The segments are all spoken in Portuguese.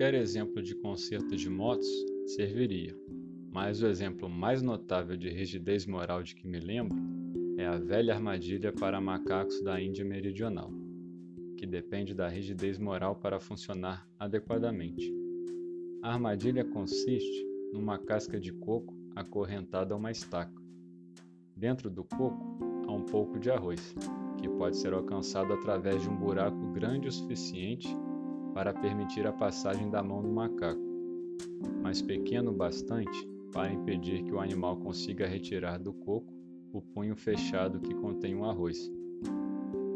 Qualquer exemplo de conserto de motos serviria, mas o exemplo mais notável de rigidez moral de que me lembro é a velha armadilha para macacos da Índia Meridional, que depende da rigidez moral para funcionar adequadamente. A armadilha consiste numa casca de coco acorrentada a uma estaca. Dentro do coco há um pouco de arroz, que pode ser alcançado através de um buraco grande o suficiente para permitir a passagem da mão do macaco, mas pequeno bastante para impedir que o animal consiga retirar do coco o punho fechado que contém o arroz.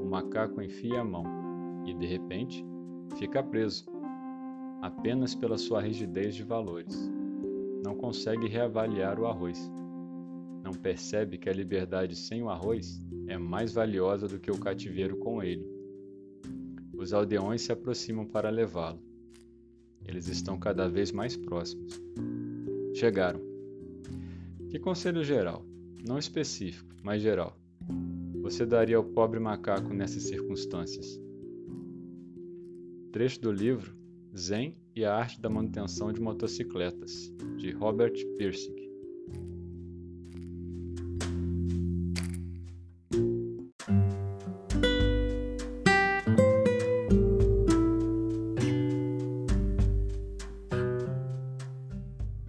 O macaco enfia a mão e, de repente, fica preso, apenas pela sua rigidez de valores. Não consegue reavaliar o arroz. Não percebe que a liberdade sem o arroz é mais valiosa do que o cativeiro com ele. Os aldeões se aproximam para levá-lo. Eles estão cada vez mais próximos. Chegaram. Que conselho geral, não específico, mas geral, você daria ao pobre macaco nessas circunstâncias? Trecho do livro Zen e a Arte da Manutenção de Motocicletas, de Robert Pirsig.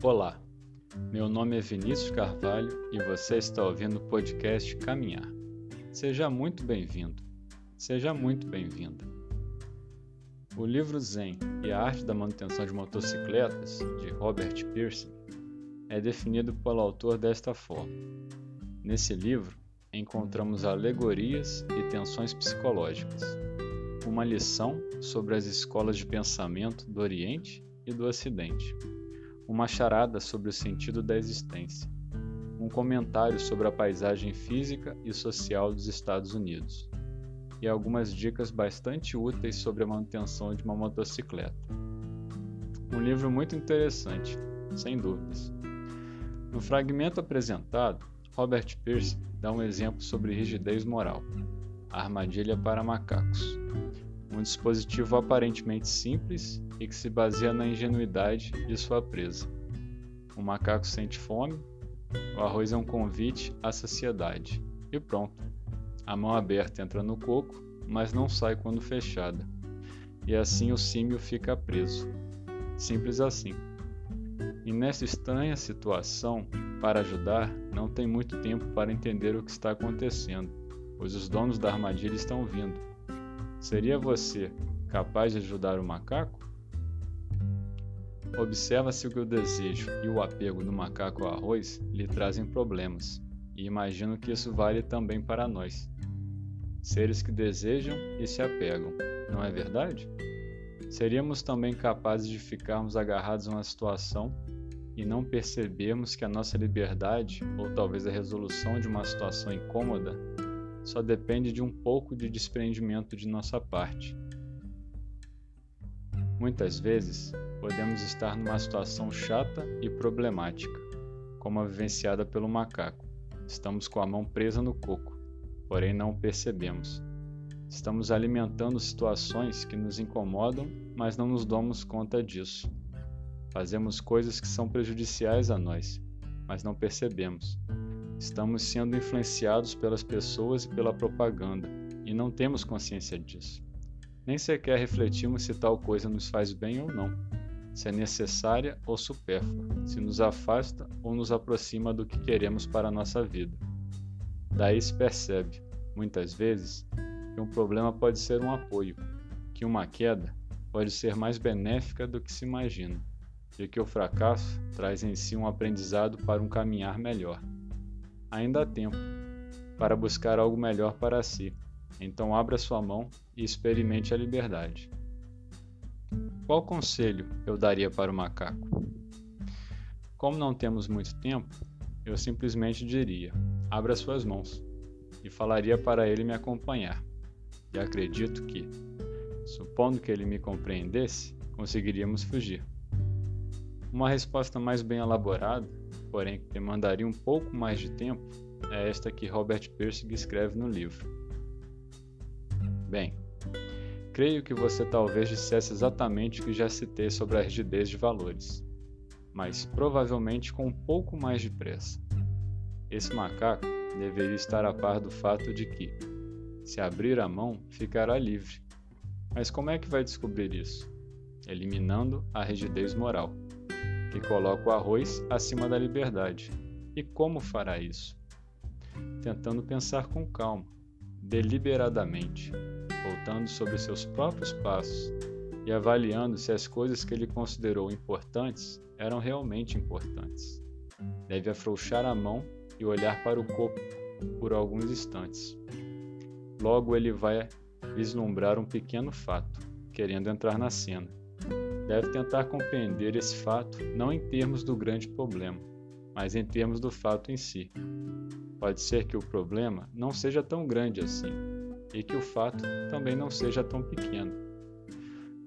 Olá, meu nome é Vinícius Carvalho e você está ouvindo o podcast Caminhar. Seja muito bem-vindo, seja muito bem-vinda. O livro Zen e a Arte da Manutenção de Motocicletas, de Robert Pearson, é definido pelo autor desta forma. Nesse livro, encontramos alegorias e tensões psicológicas, uma lição sobre as escolas de pensamento do Oriente e do Ocidente uma charada sobre o sentido da existência, um comentário sobre a paisagem física e social dos Estados Unidos, e algumas dicas bastante úteis sobre a manutenção de uma motocicleta. Um livro muito interessante, sem dúvidas. No fragmento apresentado, Robert Pierce dá um exemplo sobre rigidez moral, a armadilha para macacos, um dispositivo aparentemente simples e que se baseia na ingenuidade de sua presa. O macaco sente fome, o arroz é um convite à saciedade. E pronto. A mão aberta entra no coco, mas não sai quando fechada. E assim o símio fica preso. Simples assim. E nessa estranha situação, para ajudar, não tem muito tempo para entender o que está acontecendo, pois os donos da armadilha estão vindo. Seria você capaz de ajudar o macaco? Observa-se que o desejo e o apego do macaco ao arroz lhe trazem problemas, e imagino que isso vale também para nós. Seres que desejam e se apegam, não é verdade? Seríamos também capazes de ficarmos agarrados a uma situação e não percebermos que a nossa liberdade, ou talvez a resolução de uma situação incômoda, só depende de um pouco de desprendimento de nossa parte. Muitas vezes, podemos estar numa situação chata e problemática, como a vivenciada pelo macaco. Estamos com a mão presa no coco, porém não percebemos. Estamos alimentando situações que nos incomodam, mas não nos damos conta disso. Fazemos coisas que são prejudiciais a nós, mas não percebemos. Estamos sendo influenciados pelas pessoas e pela propaganda e não temos consciência disso. Nem sequer refletimos se tal coisa nos faz bem ou não, se é necessária ou supérflua, se nos afasta ou nos aproxima do que queremos para a nossa vida. Daí se percebe, muitas vezes, que um problema pode ser um apoio, que uma queda pode ser mais benéfica do que se imagina, e que o fracasso traz em si um aprendizado para um caminhar melhor ainda há tempo para buscar algo melhor para si. Então abra sua mão e experimente a liberdade. Qual conselho eu daria para o macaco? Como não temos muito tempo, eu simplesmente diria: abra suas mãos e falaria para ele me acompanhar. E acredito que, supondo que ele me compreendesse, conseguiríamos fugir. Uma resposta mais bem elaborada porém que demandaria um pouco mais de tempo, é esta que Robert Pirsig escreve no livro. Bem, Creio que você talvez dissesse exatamente o que já citei sobre a rigidez de valores, mas provavelmente com um pouco mais de pressa. Esse macaco deveria estar a par do fato de que, se abrir a mão, ficará livre. Mas como é que vai descobrir isso? Eliminando a rigidez moral, que coloca o arroz acima da liberdade. E como fará isso? Tentando pensar com calma, deliberadamente, voltando sobre seus próprios passos e avaliando se as coisas que ele considerou importantes eram realmente importantes. Deve afrouxar a mão e olhar para o corpo por alguns instantes. Logo ele vai vislumbrar um pequeno fato, querendo entrar na cena. Deve tentar compreender esse fato não em termos do grande problema, mas em termos do fato em si. Pode ser que o problema não seja tão grande assim, e que o fato também não seja tão pequeno.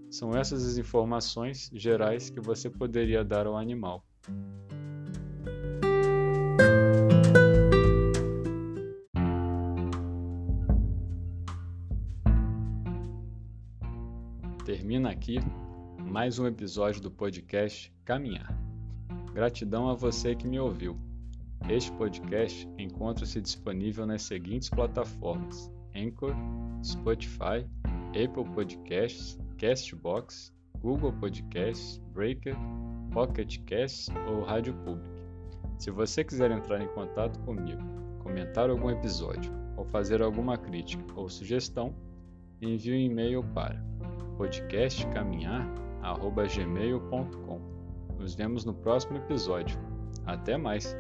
São essas as informações gerais que você poderia dar ao animal. Termina aqui mais um episódio do podcast Caminhar. Gratidão a você que me ouviu. Este podcast encontra-se disponível nas seguintes plataformas: Anchor, Spotify, Apple Podcasts, Castbox, Google Podcasts, Breaker, Pocket Casts ou Rádio Public. Se você quiser entrar em contato comigo, comentar algum episódio ou fazer alguma crítica ou sugestão, envie um e-mail para podcastcaminhar.gmail.com. Nos vemos no próximo episódio. Até mais!